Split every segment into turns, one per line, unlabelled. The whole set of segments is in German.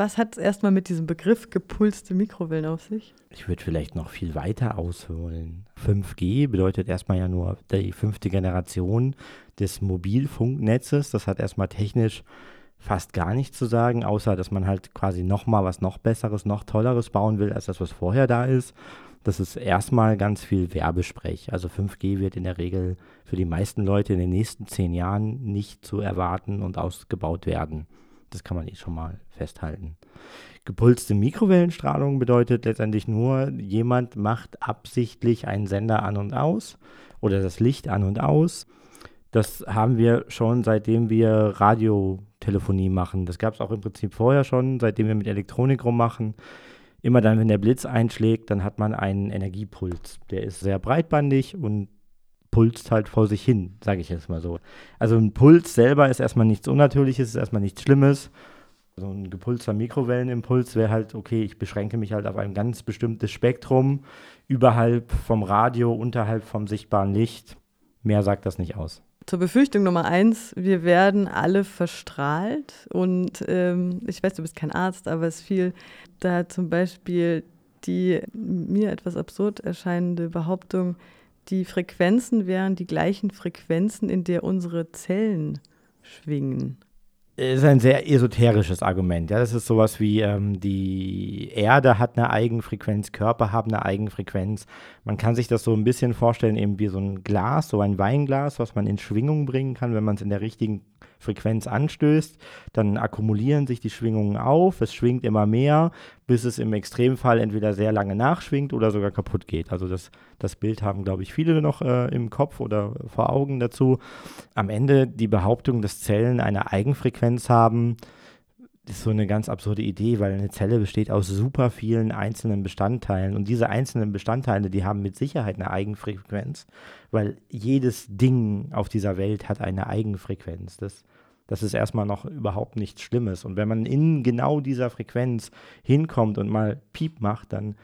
Was hat es erstmal mit diesem Begriff gepulste Mikrowellen auf sich?
Ich würde vielleicht noch viel weiter ausholen. 5G bedeutet erstmal ja nur die fünfte Generation des Mobilfunknetzes. Das hat erstmal technisch fast gar nichts zu sagen, außer dass man halt quasi nochmal was noch Besseres, noch Tolleres bauen will, als das, was vorher da ist. Das ist erstmal ganz viel Werbesprech. Also 5G wird in der Regel für die meisten Leute in den nächsten zehn Jahren nicht zu erwarten und ausgebaut werden. Das kann man eh schon mal festhalten. Gepulste Mikrowellenstrahlung bedeutet letztendlich nur, jemand macht absichtlich einen Sender an und aus oder das Licht an und aus. Das haben wir schon seitdem wir Radiotelefonie machen. Das gab es auch im Prinzip vorher schon, seitdem wir mit Elektronik rummachen. Immer dann, wenn der Blitz einschlägt, dann hat man einen Energiepuls. Der ist sehr breitbandig und pulst halt vor sich hin, sage ich jetzt mal so. Also ein Puls selber ist erstmal nichts Unnatürliches, ist erstmal nichts Schlimmes. So ein gepulster Mikrowellenimpuls wäre halt, okay, ich beschränke mich halt auf ein ganz bestimmtes Spektrum, überhalb vom Radio, unterhalb vom sichtbaren Licht. Mehr sagt das nicht aus.
Zur Befürchtung Nummer eins, wir werden alle verstrahlt. Und ähm, ich weiß, du bist kein Arzt, aber es fiel da zum Beispiel die mir etwas absurd erscheinende Behauptung, die Frequenzen wären die gleichen Frequenzen, in der unsere Zellen schwingen.
Das ist ein sehr esoterisches Argument. Ja, das ist sowas wie ähm, die Erde hat eine Eigenfrequenz, Körper haben eine Eigenfrequenz. Man kann sich das so ein bisschen vorstellen, eben wie so ein Glas, so ein Weinglas, was man in Schwingung bringen kann, wenn man es in der richtigen Frequenz anstößt, dann akkumulieren sich die Schwingungen auf, es schwingt immer mehr, bis es im Extremfall entweder sehr lange nachschwingt oder sogar kaputt geht. Also das, das Bild haben, glaube ich, viele noch äh, im Kopf oder vor Augen dazu. Am Ende die Behauptung, dass Zellen eine Eigenfrequenz haben, ist so eine ganz absurde Idee, weil eine Zelle besteht aus super vielen einzelnen Bestandteilen und diese einzelnen Bestandteile, die haben mit Sicherheit eine Eigenfrequenz, weil jedes Ding auf dieser Welt hat eine Eigenfrequenz. Das, das ist erstmal noch überhaupt nichts Schlimmes. Und wenn man in genau dieser Frequenz hinkommt und mal Piep macht, dann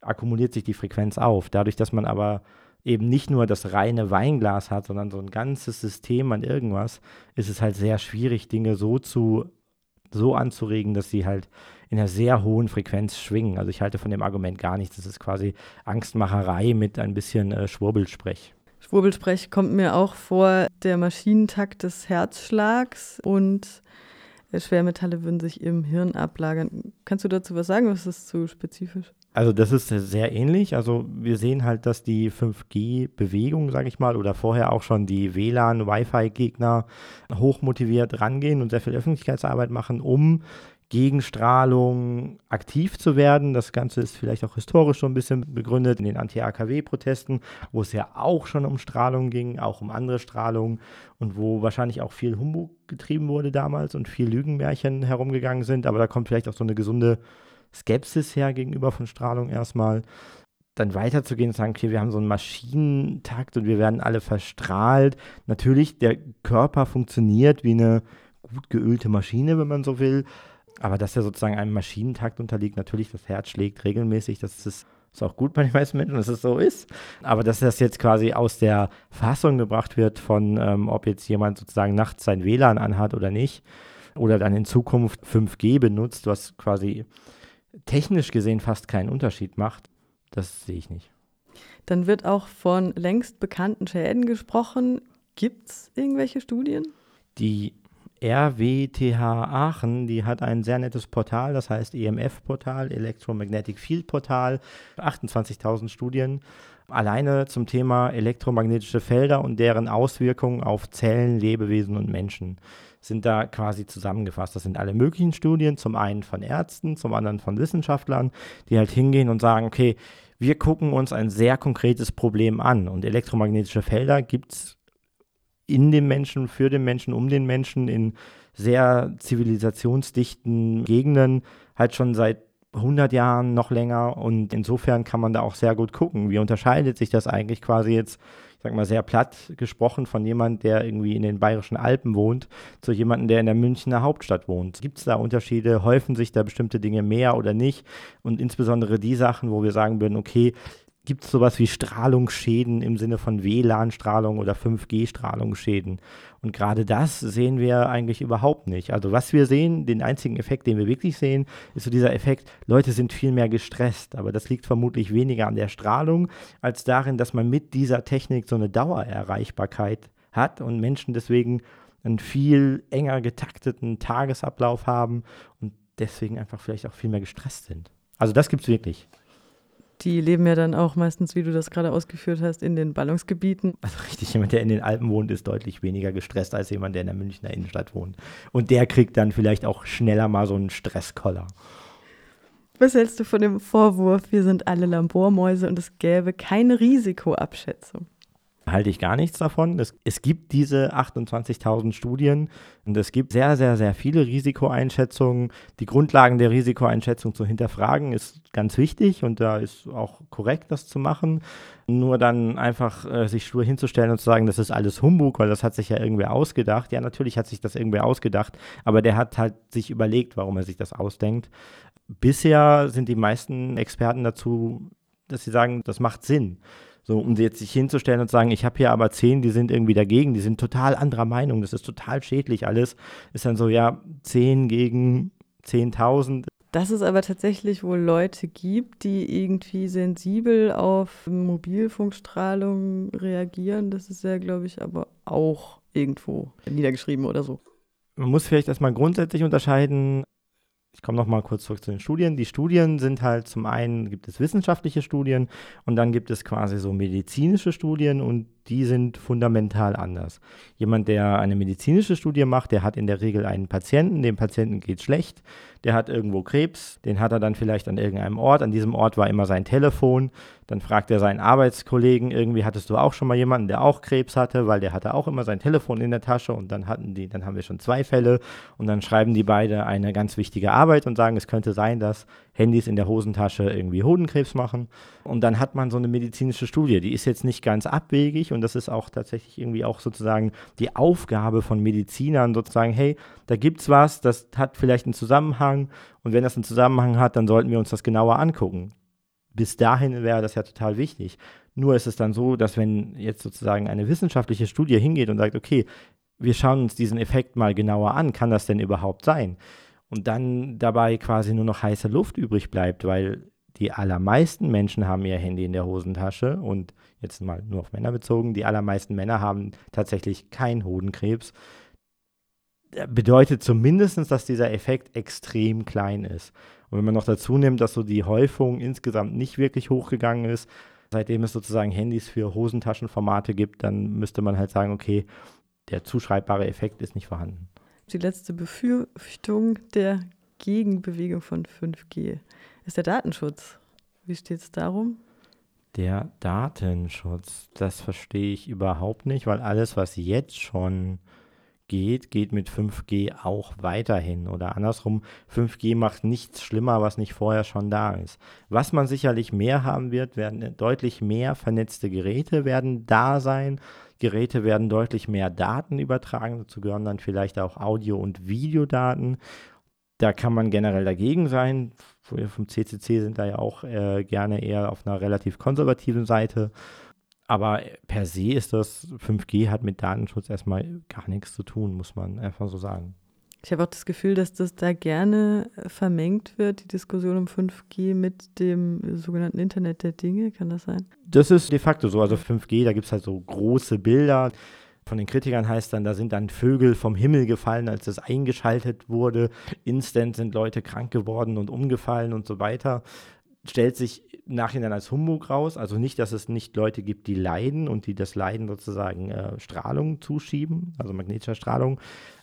akkumuliert sich die Frequenz auf. Dadurch, dass man aber eben nicht nur das reine Weinglas hat, sondern so ein ganzes System an irgendwas, ist es halt sehr schwierig, Dinge so zu so anzuregen, dass sie halt in einer sehr hohen Frequenz schwingen. Also ich halte von dem Argument gar nichts. Das ist quasi Angstmacherei mit ein bisschen äh, Schwurbelsprech.
Schwurbelsprech kommt mir auch vor der Maschinentakt des Herzschlags und äh, Schwermetalle würden sich im Hirn ablagern. Kannst du dazu was sagen? Was ist zu spezifisch?
Also das ist sehr ähnlich. Also wir sehen halt, dass die 5G-Bewegung, sage ich mal, oder vorher auch schon die WLAN-Wi-Fi-Gegner hochmotiviert rangehen und sehr viel Öffentlichkeitsarbeit machen, um gegen Strahlung aktiv zu werden. Das Ganze ist vielleicht auch historisch so ein bisschen begründet in den Anti-AKW-Protesten, wo es ja auch schon um Strahlung ging, auch um andere Strahlung und wo wahrscheinlich auch viel Humbug getrieben wurde damals und viel Lügenmärchen herumgegangen sind. Aber da kommt vielleicht auch so eine gesunde Skepsis her gegenüber von Strahlung erstmal. Dann weiterzugehen und sagen, okay, wir haben so einen Maschinentakt und wir werden alle verstrahlt. Natürlich, der Körper funktioniert wie eine gut geölte Maschine, wenn man so will. Aber dass er sozusagen einem Maschinentakt unterliegt, natürlich, das Herz schlägt regelmäßig, das ist, ist auch gut bei den meisten Menschen, dass es so ist. Aber dass das jetzt quasi aus der Fassung gebracht wird von, ähm, ob jetzt jemand sozusagen nachts sein WLAN anhat oder nicht, oder dann in Zukunft 5G benutzt, was quasi technisch gesehen fast keinen Unterschied macht, das sehe ich nicht.
Dann wird auch von längst bekannten Schäden gesprochen. Gibt es irgendwelche Studien?
Die RWTH Aachen, die hat ein sehr nettes Portal, das heißt EMF-Portal, Electromagnetic Field Portal, 28.000 Studien, alleine zum Thema elektromagnetische Felder und deren Auswirkungen auf Zellen, Lebewesen und Menschen sind da quasi zusammengefasst. Das sind alle möglichen Studien, zum einen von Ärzten, zum anderen von Wissenschaftlern, die halt hingehen und sagen, okay, wir gucken uns ein sehr konkretes Problem an. Und elektromagnetische Felder gibt es in den Menschen, für den Menschen, um den Menschen in sehr zivilisationsdichten Gegenden halt schon seit 100 Jahren noch länger. Und insofern kann man da auch sehr gut gucken, wie unterscheidet sich das eigentlich quasi jetzt sag mal, sehr platt gesprochen von jemand, der irgendwie in den bayerischen Alpen wohnt, zu jemandem, der in der Münchner Hauptstadt wohnt. Gibt es da Unterschiede? Häufen sich da bestimmte Dinge mehr oder nicht? Und insbesondere die Sachen, wo wir sagen würden, okay, gibt es sowas wie Strahlungsschäden im Sinne von WLAN-Strahlung oder 5G-Strahlungsschäden. Und gerade das sehen wir eigentlich überhaupt nicht. Also was wir sehen, den einzigen Effekt, den wir wirklich sehen, ist so dieser Effekt, Leute sind viel mehr gestresst. Aber das liegt vermutlich weniger an der Strahlung, als darin, dass man mit dieser Technik so eine Dauererreichbarkeit hat und Menschen deswegen einen viel enger getakteten Tagesablauf haben und deswegen einfach vielleicht auch viel mehr gestresst sind. Also das gibt es wirklich.
Die leben ja dann auch meistens, wie du das gerade ausgeführt hast, in den Ballungsgebieten.
Also richtig, jemand, der in den Alpen wohnt, ist deutlich weniger gestresst als jemand, der in der Münchner Innenstadt wohnt. Und der kriegt dann vielleicht auch schneller mal so einen Stresskoller.
Was hältst du von dem Vorwurf, wir sind alle Labormäuse und es gäbe keine Risikoabschätzung?
Halte ich gar nichts davon. Es, es gibt diese 28.000 Studien und es gibt sehr, sehr, sehr viele Risikoeinschätzungen. Die Grundlagen der Risikoeinschätzung zu hinterfragen ist ganz wichtig und da ist auch korrekt, das zu machen. Nur dann einfach äh, sich stur hinzustellen und zu sagen, das ist alles Humbug, weil das hat sich ja irgendwer ausgedacht. Ja, natürlich hat sich das irgendwer ausgedacht, aber der hat halt sich überlegt, warum er sich das ausdenkt. Bisher sind die meisten Experten dazu, dass sie sagen, das macht Sinn. So, um jetzt sich hinzustellen und zu sagen, ich habe hier aber zehn, die sind irgendwie dagegen, die sind total anderer Meinung, das ist total schädlich alles, ist dann so, ja, zehn gegen 10.000.
Dass es aber tatsächlich wohl Leute gibt, die irgendwie sensibel auf Mobilfunkstrahlung reagieren, das ist ja, glaube ich, aber auch irgendwo niedergeschrieben oder so.
Man muss vielleicht erstmal grundsätzlich unterscheiden, ich komme noch mal kurz zurück zu den Studien. Die Studien sind halt zum einen gibt es wissenschaftliche Studien und dann gibt es quasi so medizinische Studien und die sind fundamental anders. Jemand, der eine medizinische Studie macht, der hat in der Regel einen Patienten, dem Patienten geht schlecht, der hat irgendwo Krebs, den hat er dann vielleicht an irgendeinem Ort, an diesem Ort war immer sein Telefon, dann fragt er seinen Arbeitskollegen, irgendwie hattest du auch schon mal jemanden, der auch Krebs hatte, weil der hatte auch immer sein Telefon in der Tasche und dann hatten die, dann haben wir schon zwei Fälle und dann schreiben die beide eine ganz wichtige Arbeit und sagen, es könnte sein, dass Handys in der Hosentasche irgendwie Hodenkrebs machen. Und dann hat man so eine medizinische Studie. Die ist jetzt nicht ganz abwegig und das ist auch tatsächlich irgendwie auch sozusagen die Aufgabe von Medizinern, sozusagen, hey, da gibt es was, das hat vielleicht einen Zusammenhang und wenn das einen Zusammenhang hat, dann sollten wir uns das genauer angucken. Bis dahin wäre das ja total wichtig. Nur ist es dann so, dass wenn jetzt sozusagen eine wissenschaftliche Studie hingeht und sagt, okay, wir schauen uns diesen Effekt mal genauer an, kann das denn überhaupt sein? Und dann dabei quasi nur noch heiße Luft übrig bleibt, weil die allermeisten Menschen haben ihr Handy in der Hosentasche und jetzt mal nur auf Männer bezogen, die allermeisten Männer haben tatsächlich keinen Hodenkrebs. Bedeutet zumindest, dass dieser Effekt extrem klein ist. Und wenn man noch dazu nimmt, dass so die Häufung insgesamt nicht wirklich hochgegangen ist, seitdem es sozusagen Handys für Hosentaschenformate gibt, dann müsste man halt sagen, okay, der zuschreibbare Effekt ist nicht vorhanden
die letzte Befürchtung der Gegenbewegung von 5G ist der Datenschutz. Wie steht es darum?
Der Datenschutz, das verstehe ich überhaupt nicht, weil alles, was jetzt schon geht, geht mit 5G auch weiterhin. Oder andersrum, 5G macht nichts schlimmer, was nicht vorher schon da ist. Was man sicherlich mehr haben wird, werden deutlich mehr vernetzte Geräte werden da sein. Geräte werden deutlich mehr Daten übertragen. Dazu gehören dann vielleicht auch Audio- und Videodaten. Da kann man generell dagegen sein. Wir vom CCC sind da ja auch äh, gerne eher auf einer relativ konservativen Seite. Aber per se ist das 5G hat mit Datenschutz erstmal gar nichts zu tun, muss man einfach so sagen.
Ich habe auch das Gefühl, dass das da gerne vermengt wird, die Diskussion um 5G mit dem sogenannten Internet der Dinge. Kann das sein?
Das ist de facto so. Also 5G, da gibt es halt so große Bilder. Von den Kritikern heißt dann, da sind dann Vögel vom Himmel gefallen, als das eingeschaltet wurde. Instant sind Leute krank geworden und umgefallen und so weiter. Stellt sich im Nachhinein als Humbug raus. Also nicht, dass es nicht Leute gibt, die leiden und die das Leiden sozusagen äh, Strahlung zuschieben, also magnetischer Strahlung,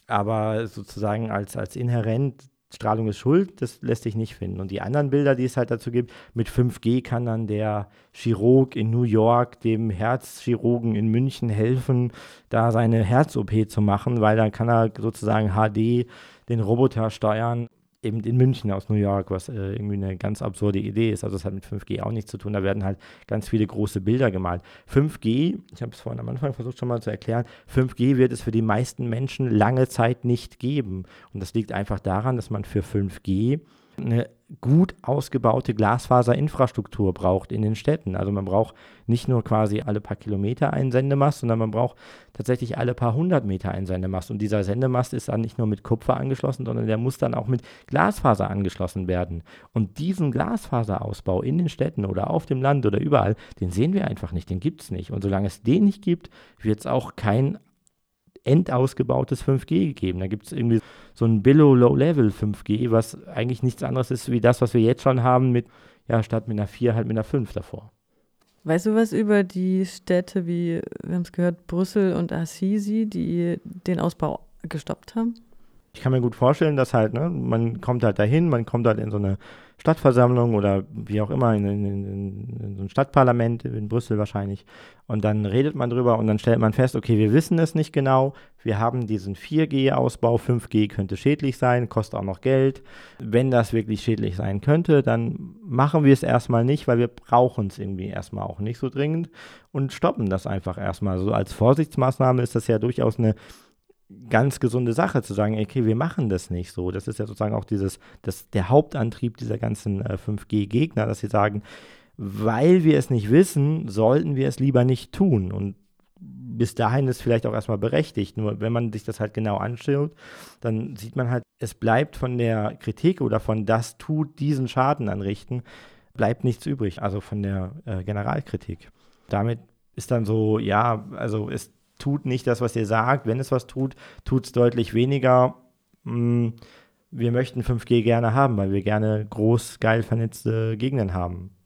aber sozusagen als, als inhärent Strahlung ist schuld, das lässt sich nicht finden. Und die anderen Bilder, die es halt dazu gibt, mit 5G kann dann der Chirurg in New York dem Herzchirurgen in München helfen, da seine Herz-OP zu machen, weil dann kann er sozusagen HD den Roboter steuern eben in München aus New York, was äh, irgendwie eine ganz absurde Idee ist. Also es hat mit 5G auch nichts zu tun. Da werden halt ganz viele große Bilder gemalt. 5G, ich habe es vorhin am Anfang versucht schon mal zu erklären, 5G wird es für die meisten Menschen lange Zeit nicht geben. Und das liegt einfach daran, dass man für 5G eine gut ausgebaute Glasfaserinfrastruktur braucht in den Städten. Also man braucht nicht nur quasi alle paar Kilometer einen Sendemast, sondern man braucht tatsächlich alle paar hundert Meter einen Sendemast. Und dieser Sendemast ist dann nicht nur mit Kupfer angeschlossen, sondern der muss dann auch mit Glasfaser angeschlossen werden. Und diesen Glasfaserausbau in den Städten oder auf dem Land oder überall, den sehen wir einfach nicht, den gibt es nicht. Und solange es den nicht gibt, wird es auch kein endausgebautes 5G geben. Da gibt es irgendwie so ein Below-Low-Level 5G, was eigentlich nichts anderes ist wie das, was wir jetzt schon haben, mit, ja, statt mit einer 4 halt mit einer 5 davor.
Weißt du was über die Städte wie, wir haben es gehört, Brüssel und Assisi, die den Ausbau gestoppt haben?
Ich kann mir gut vorstellen, dass halt, ne, man kommt halt dahin, man kommt halt in so eine Stadtversammlung oder wie auch immer, in, in, in, in, so ein Stadtparlament, in Brüssel wahrscheinlich. Und dann redet man drüber und dann stellt man fest, okay, wir wissen es nicht genau. Wir haben diesen 4G-Ausbau, 5G könnte schädlich sein, kostet auch noch Geld. Wenn das wirklich schädlich sein könnte, dann machen wir es erstmal nicht, weil wir brauchen es irgendwie erstmal auch nicht so dringend und stoppen das einfach erstmal. So als Vorsichtsmaßnahme ist das ja durchaus eine ganz gesunde Sache zu sagen, okay, wir machen das nicht so. Das ist ja sozusagen auch dieses, das, der Hauptantrieb dieser ganzen äh, 5G-Gegner, dass sie sagen, weil wir es nicht wissen, sollten wir es lieber nicht tun. Und bis dahin ist vielleicht auch erstmal berechtigt. Nur wenn man sich das halt genau anschaut, dann sieht man halt, es bleibt von der Kritik oder von das tut diesen Schaden anrichten, bleibt nichts übrig. Also von der äh, Generalkritik. Damit ist dann so, ja, also ist tut nicht das, was ihr sagt. Wenn es was tut, tut es deutlich weniger. Hm, wir möchten 5G gerne haben, weil wir gerne groß, geil vernetzte Gegenden haben.